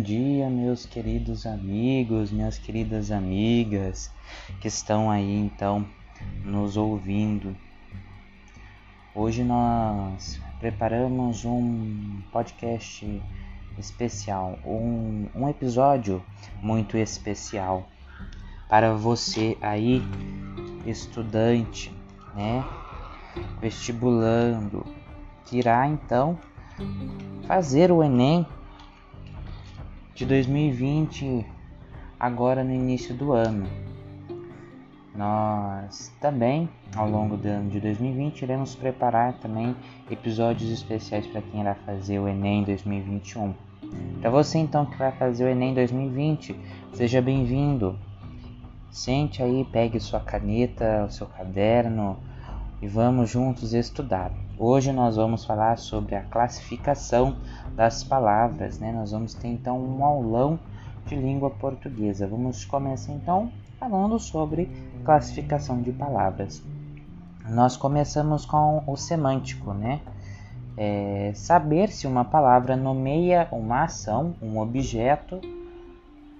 bom dia, meus queridos amigos, minhas queridas amigas que estão aí então nos ouvindo. Hoje nós preparamos um podcast especial, um, um episódio muito especial para você aí, estudante, né? Vestibulando, que irá então fazer o Enem de 2020 agora no início do ano. Nós também, ao longo do ano de 2020, iremos preparar também episódios especiais para quem irá fazer o Enem 2021. Para você então que vai fazer o Enem 2020, seja bem-vindo. Sente aí, pegue sua caneta, o seu caderno e vamos juntos estudar. Hoje nós vamos falar sobre a classificação das palavras, né? Nós vamos ter então um aulão de língua portuguesa. Vamos começar então falando sobre classificação de palavras. Nós começamos com o semântico, né? É saber se uma palavra nomeia uma ação, um objeto,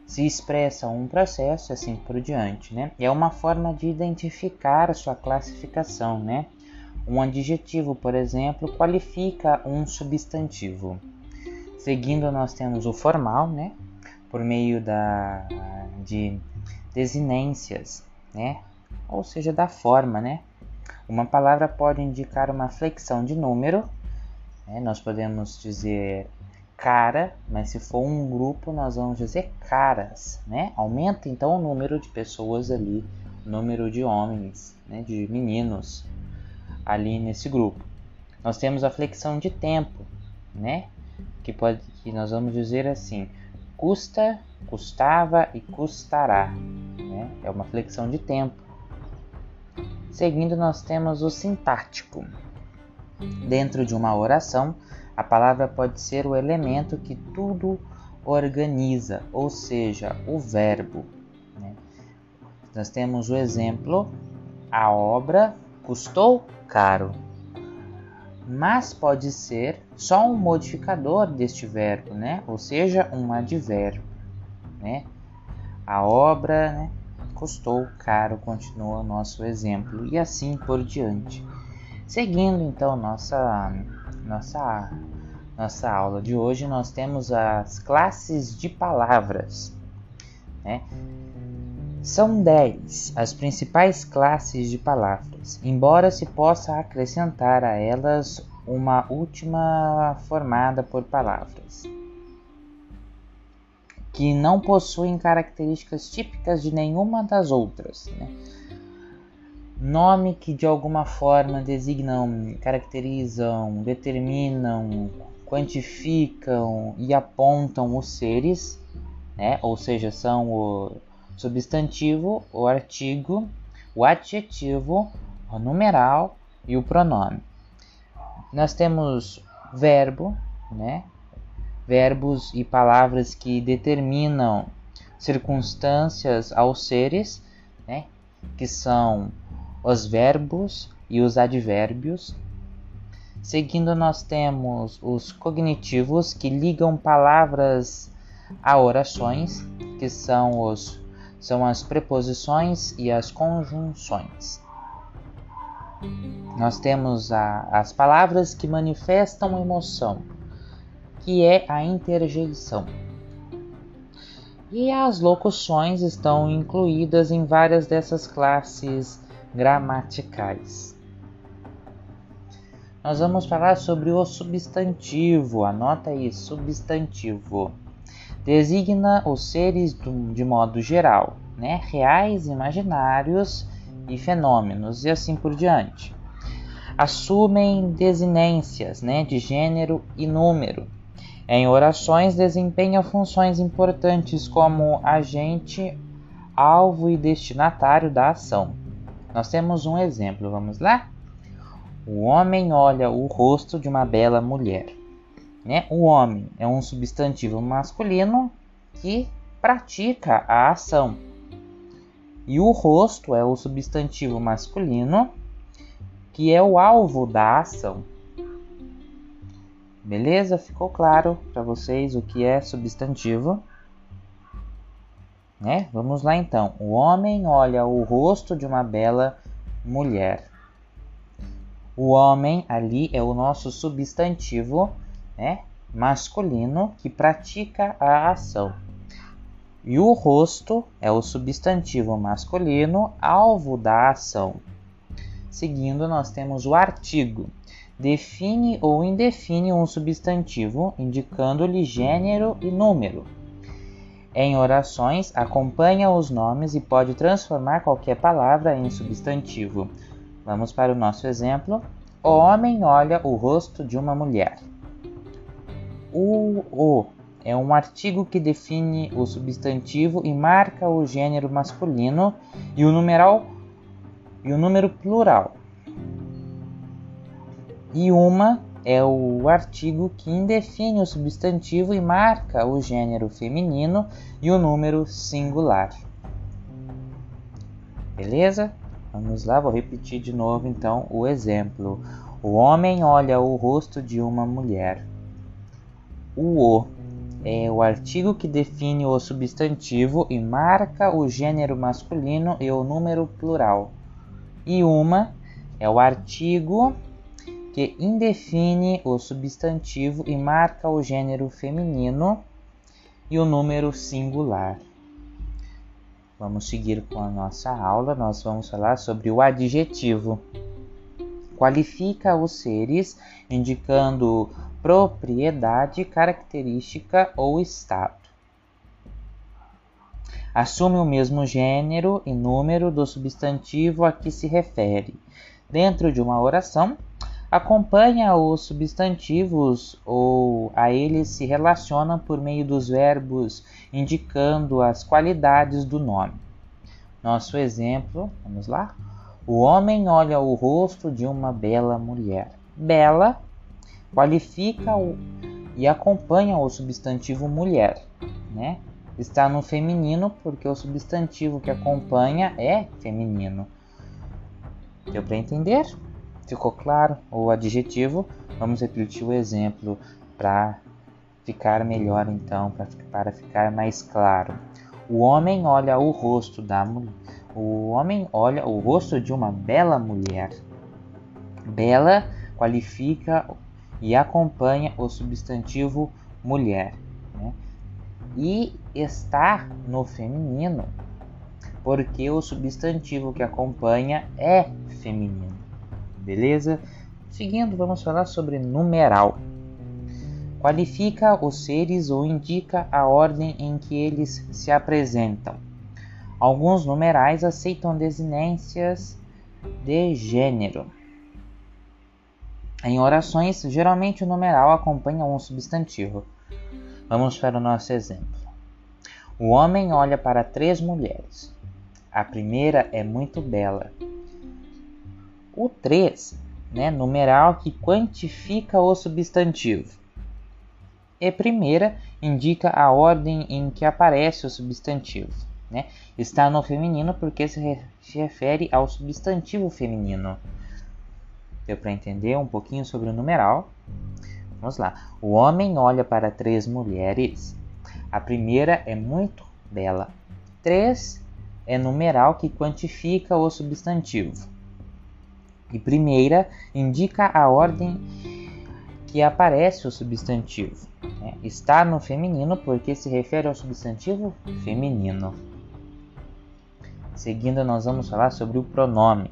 se expressa um processo, assim por diante, né? É uma forma de identificar sua classificação, né? Um adjetivo, por exemplo, qualifica um substantivo. Seguindo, nós temos o formal, né? Por meio da, de desinências, né? Ou seja, da forma, né? Uma palavra pode indicar uma flexão de número. Né? Nós podemos dizer cara, mas se for um grupo, nós vamos dizer caras, né? Aumenta então o número de pessoas ali, número de homens, né? De meninos ali nesse grupo. Nós temos a flexão de tempo, né? Que pode que nós vamos dizer assim: custa, custava e custará, né? É uma flexão de tempo. Seguindo nós temos o sintático. Dentro de uma oração, a palavra pode ser o elemento que tudo organiza, ou seja, o verbo. Né? Nós temos o exemplo: a obra custou caro. Mas pode ser só um modificador deste verbo, né? Ou seja, um advérbio, né? A obra né, custou caro, continua o nosso exemplo, e assim por diante. Seguindo então nossa, nossa, nossa aula de hoje, nós temos as classes de palavras. Né? São dez as principais classes de palavras, embora se possa acrescentar a elas uma última formada por palavras, que não possuem características típicas de nenhuma das outras. Né? Nome que de alguma forma designam, caracterizam, determinam, quantificam e apontam os seres, né? ou seja, são o substantivo, o artigo, o adjetivo, o numeral e o pronome. Nós temos verbo, né? Verbos e palavras que determinam circunstâncias aos seres, né? Que são os verbos e os advérbios. Seguindo, nós temos os cognitivos que ligam palavras a orações, que são os são as preposições e as conjunções. Nós temos a, as palavras que manifestam emoção, que é a interjeição. E as locuções estão incluídas em várias dessas classes gramaticais. Nós vamos falar sobre o substantivo. Anota aí, substantivo designa os seres de modo geral, né? reais, imaginários e fenômenos, e assim por diante. Assumem desinências né? de gênero e número. Em orações, desempenham funções importantes como agente, alvo e destinatário da ação. Nós temos um exemplo, vamos lá? O homem olha o rosto de uma bela mulher. Né? O homem é um substantivo masculino que pratica a ação. E o rosto é o substantivo masculino que é o alvo da ação. Beleza? Ficou claro para vocês o que é substantivo? Né? Vamos lá então. O homem olha o rosto de uma bela mulher. O homem ali é o nosso substantivo né? masculino que pratica a ação. E o rosto é o substantivo masculino alvo da ação. Seguindo, nós temos o artigo. Define ou indefine um substantivo, indicando-lhe gênero e número. Em orações, acompanha os nomes e pode transformar qualquer palavra em substantivo. Vamos para o nosso exemplo. O homem olha o rosto de uma mulher. O o é um artigo que define o substantivo e marca o gênero masculino e o numeral e o número plural. E uma é o artigo que indefine o substantivo e marca o gênero feminino e o número singular. Beleza? Vamos lá, vou repetir de novo então o exemplo. O homem olha o rosto de uma mulher. O o é o artigo que define o substantivo e marca o gênero masculino e o número plural. E uma é o artigo que indefine o substantivo e marca o gênero feminino e o número singular. Vamos seguir com a nossa aula. Nós vamos falar sobre o adjetivo. Qualifica os seres indicando propriedade, característica ou estado. Assume o mesmo gênero e número do substantivo a que se refere. Dentro de uma oração, acompanha os substantivos ou a eles se relaciona por meio dos verbos indicando as qualidades do nome. Nosso exemplo, vamos lá? O homem olha o rosto de uma bela mulher. Bela qualifica o, e acompanha o substantivo mulher, né? Está no feminino porque o substantivo que acompanha é feminino. Deu para entender? Ficou claro? O adjetivo, vamos repetir o exemplo para ficar melhor então, para ficar mais claro. O homem olha o rosto da mulher. O homem olha o rosto de uma bela mulher. Bela qualifica e acompanha o substantivo mulher. Né? E está no feminino, porque o substantivo que acompanha é feminino. Beleza? Seguindo, vamos falar sobre numeral. Qualifica os seres ou indica a ordem em que eles se apresentam. Alguns numerais aceitam desinências de gênero. Em orações, geralmente o numeral acompanha um substantivo. Vamos para o nosso exemplo. O homem olha para três mulheres. A primeira é muito bela. O 3, né, numeral que quantifica o substantivo. E primeira indica a ordem em que aparece o substantivo. Né? Está no feminino porque se refere ao substantivo feminino. Para entender um pouquinho sobre o numeral? Vamos lá. O homem olha para três mulheres. A primeira é muito bela. Três é numeral que quantifica o substantivo. E primeira indica a ordem que aparece o substantivo. Né? Está no feminino porque se refere ao substantivo feminino. Seguindo, nós vamos falar sobre o pronome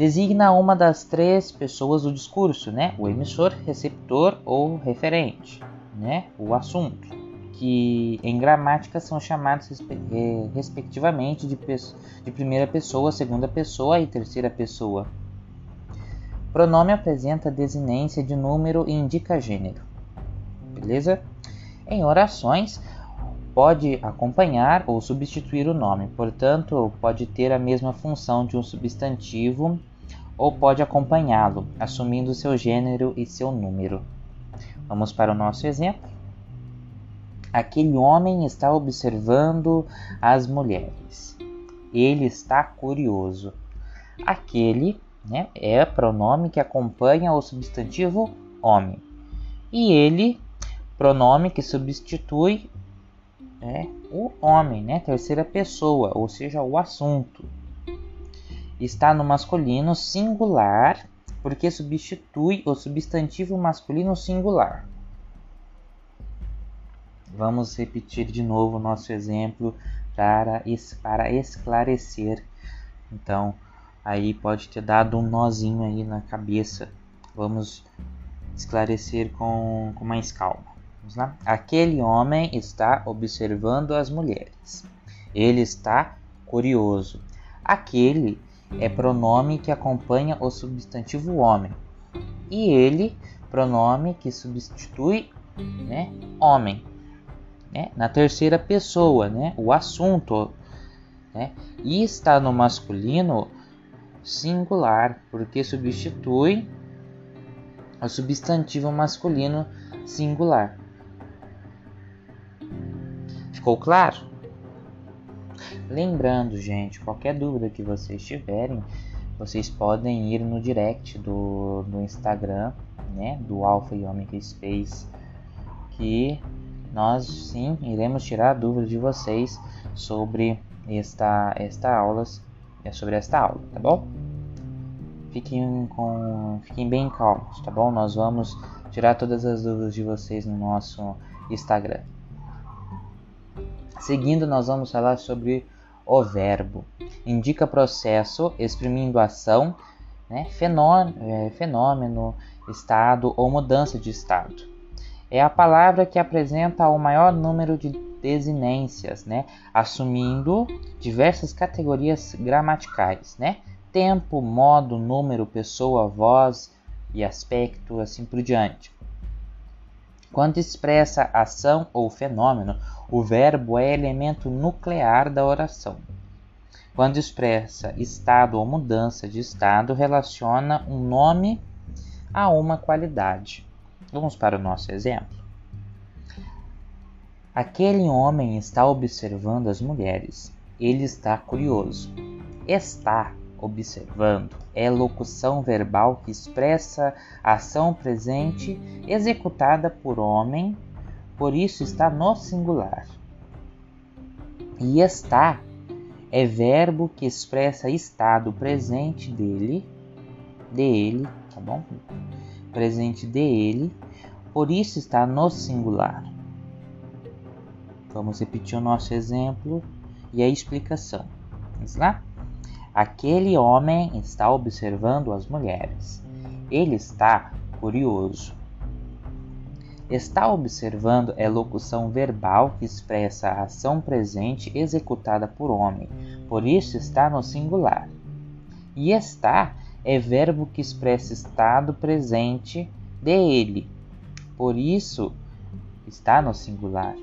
designa uma das três pessoas do discurso, né? O emissor, receptor ou referente, né? O assunto, que em gramática são chamados eh, respectivamente de, de primeira pessoa, segunda pessoa e terceira pessoa. Pronome apresenta desinência de número e indica gênero. Beleza? Em orações, pode acompanhar ou substituir o nome, portanto, pode ter a mesma função de um substantivo ou pode acompanhá-lo, assumindo seu gênero e seu número. Vamos para o nosso exemplo. Aquele homem está observando as mulheres. Ele está curioso. Aquele né? É pronome que acompanha o substantivo homem. E ele, pronome que substitui é, o homem, né? Terceira pessoa, ou seja, o assunto. Está no masculino singular, porque substitui o substantivo masculino singular. Vamos repetir de novo o nosso exemplo para, para esclarecer. Então, aí pode ter dado um nozinho aí na cabeça. Vamos esclarecer com, com mais calma. Vamos lá? Aquele homem está observando as mulheres. Ele está curioso. Aquele é pronome que acompanha o substantivo homem. E ele, pronome que substitui né, homem. Né? Na terceira pessoa, né? o assunto. Né? E está no masculino singular, porque substitui o substantivo masculino singular. Ficou claro? Lembrando, gente, qualquer dúvida que vocês tiverem, vocês podem ir no direct do, do Instagram, né, do Alpha e Omega Space, que nós sim iremos tirar dúvidas de vocês sobre esta esta aula, é sobre esta aula, tá bom? Fiquem com fiquem bem calmos, tá bom? Nós vamos tirar todas as dúvidas de vocês no nosso Instagram. Seguindo, nós vamos falar sobre o verbo. Indica processo exprimindo ação, né, é, fenômeno, estado ou mudança de estado. É a palavra que apresenta o maior número de desinências, né, assumindo diversas categorias gramaticais, né, tempo, modo, número, pessoa, voz e aspecto, assim por diante. Quando expressa ação ou fenômeno, o verbo é elemento nuclear da oração. Quando expressa estado ou mudança de estado, relaciona um nome a uma qualidade. Vamos para o nosso exemplo. Aquele homem está observando as mulheres. Ele está curioso. Está observando é locução verbal que expressa a ação presente executada por homem, por isso está no singular. E está é verbo que expressa estado presente dele, dele, tá bom? Presente dele, por isso está no singular. Vamos repetir o nosso exemplo e a explicação. Vamos lá? Aquele homem está observando as mulheres. Ele está curioso. Está observando é locução verbal que expressa a ação presente executada por homem, por isso está no singular. E está é verbo que expressa estado presente de ele, por isso está no singular.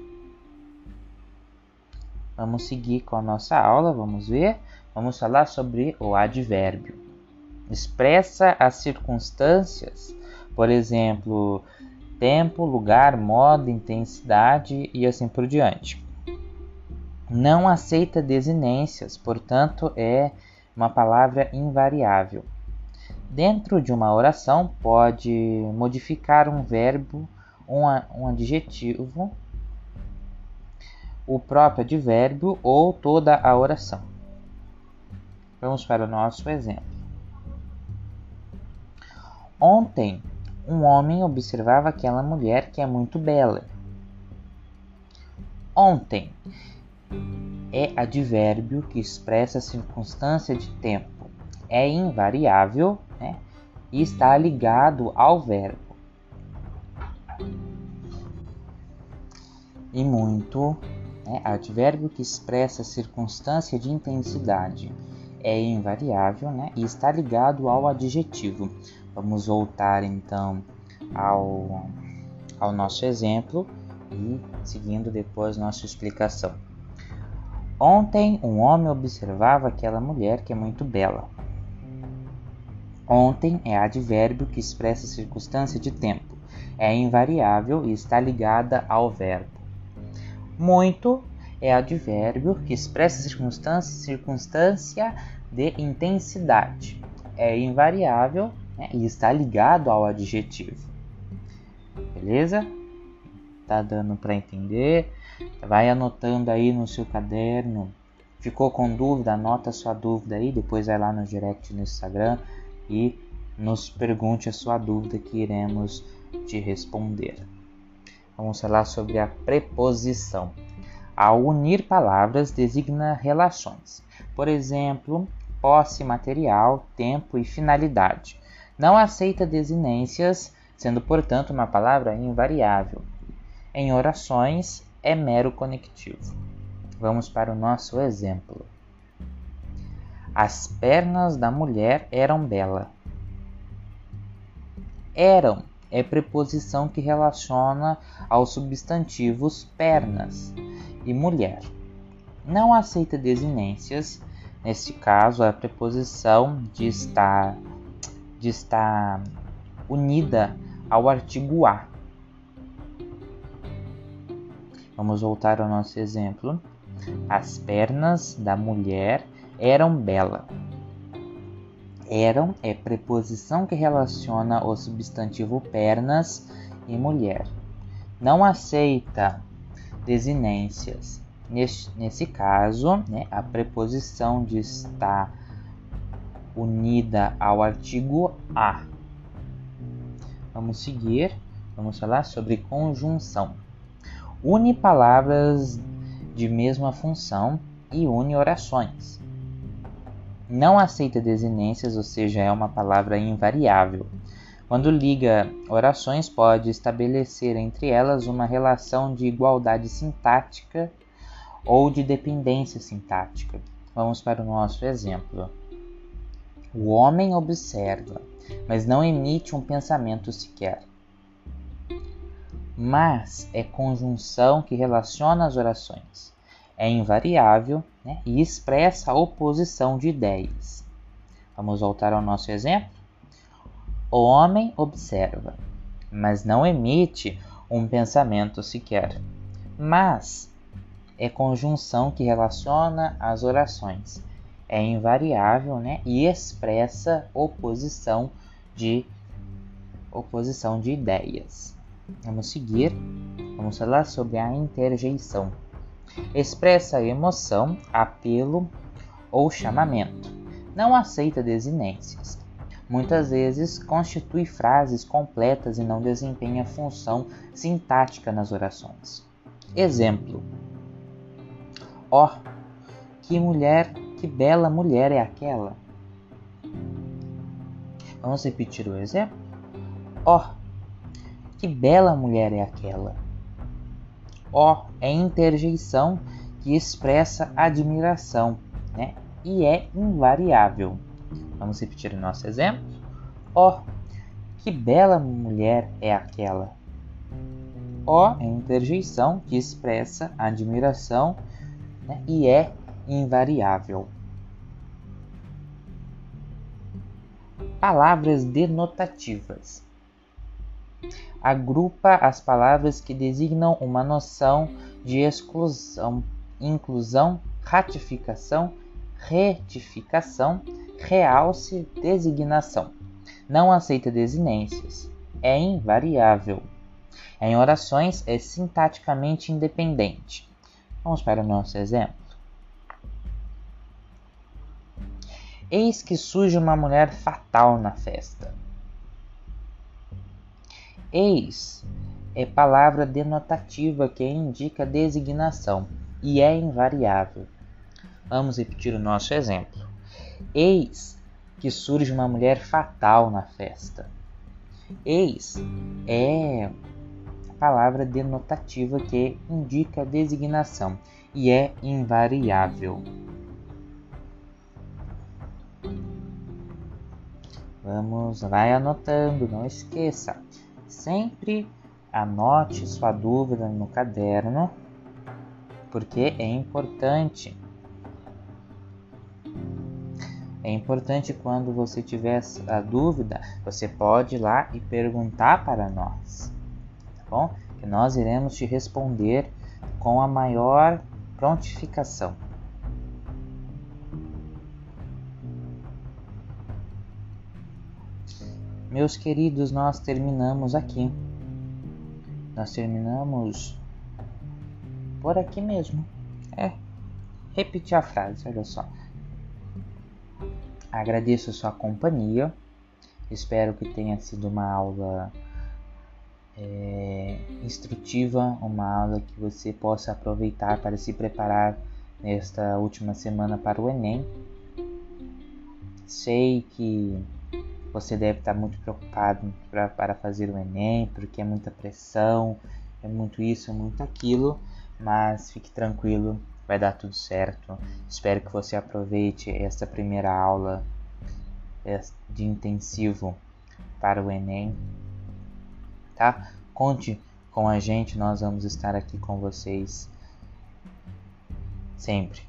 Vamos seguir com a nossa aula, vamos ver vamos falar sobre o advérbio. Expressa as circunstâncias, por exemplo, tempo, lugar, modo, intensidade e assim por diante. Não aceita desinências, portanto, é uma palavra invariável. Dentro de uma oração, pode modificar um verbo, um, um adjetivo, o próprio advérbio ou toda a oração. Vamos para o nosso exemplo. Ontem, um homem observava aquela mulher que é muito bela. Ontem é advérbio que expressa a circunstância de tempo. É invariável né, e está ligado ao verbo. E muito é advérbio que expressa a circunstância de intensidade é invariável né, e está ligado ao adjetivo. Vamos voltar então ao, ao nosso exemplo e seguindo depois nossa explicação. Ontem um homem observava aquela mulher que é muito bela. Ontem é advérbio que expressa circunstância de tempo. É invariável e está ligada ao verbo. Muito é advérbio que expressa circunstância, circunstância de intensidade. é invariável né, e está ligado ao adjetivo. Beleza? Tá dando para entender? Vai anotando aí no seu caderno. Ficou com dúvida? Anota sua dúvida aí, depois vai lá no direct no Instagram e nos pergunte a sua dúvida que iremos te responder. Vamos falar sobre a preposição. Ao unir palavras, designa relações. Por exemplo, posse material, tempo e finalidade. Não aceita desinências, sendo, portanto, uma palavra invariável. Em orações, é mero conectivo. Vamos para o nosso exemplo. As pernas da mulher eram belas. Eram é preposição que relaciona aos substantivos pernas e mulher. Não aceita desinências, neste caso a preposição de estar, de estar unida ao artigo a. Vamos voltar ao nosso exemplo. As pernas da mulher eram belas. Eram é preposição que relaciona o substantivo pernas e mulher. Não aceita desinências. Nesse, nesse caso, né, a preposição de estar unida ao artigo a. Vamos seguir, vamos falar sobre conjunção. Une palavras de mesma função e une orações não aceita desinências, ou seja, é uma palavra invariável. Quando liga orações, pode estabelecer entre elas uma relação de igualdade sintática ou de dependência sintática. Vamos para o nosso exemplo. O homem observa, mas não emite um pensamento sequer. Mas é conjunção que relaciona as orações é invariável né, e expressa a oposição de ideias. Vamos voltar ao nosso exemplo? O homem observa, mas não emite um pensamento sequer. Mas é conjunção que relaciona as orações. É invariável né, e expressa oposição de oposição de ideias. Vamos seguir. Vamos falar sobre a interjeição expressa emoção, apelo ou chamamento. Não aceita desinências. Muitas vezes constitui frases completas e não desempenha função sintática nas orações. Exemplo: Ó, oh, que mulher, que bela mulher é aquela. Vamos repetir o exemplo? Ó, oh, que bela mulher é aquela. Ó é interjeição que expressa admiração né? e é invariável. Vamos repetir o nosso exemplo? Ó, que bela mulher é aquela! Ó é interjeição que expressa admiração né? e é invariável. Palavras denotativas agrupa as palavras que designam uma noção de exclusão, inclusão, ratificação, retificação, realce, designação. Não aceita desinências. É invariável. Em orações, é sintaticamente independente. Vamos para o nosso exemplo. Eis que surge uma mulher fatal na festa. Eis é palavra denotativa que indica designação e é invariável. Vamos repetir o nosso exemplo. Eis que surge uma mulher fatal na festa. Eis é palavra denotativa que indica designação e é invariável. Vamos, vai anotando, não esqueça. Sempre anote sua dúvida no caderno, porque é importante. É importante quando você tiver a dúvida, você pode ir lá e perguntar para nós, bom? Que nós iremos te responder com a maior prontificação. Meus queridos, nós terminamos aqui. Nós terminamos por aqui mesmo. É, repetir a frase, olha só. Agradeço a sua companhia. Espero que tenha sido uma aula é, instrutiva, uma aula que você possa aproveitar para se preparar nesta última semana para o Enem. Sei que você deve estar muito preocupado pra, para fazer o Enem, porque é muita pressão, é muito isso, é muito aquilo, mas fique tranquilo, vai dar tudo certo. Espero que você aproveite esta primeira aula de intensivo para o Enem, tá? Conte com a gente, nós vamos estar aqui com vocês sempre.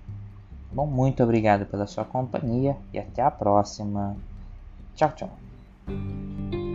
Bom, muito obrigado pela sua companhia e até a próxima. Tchau, tchau.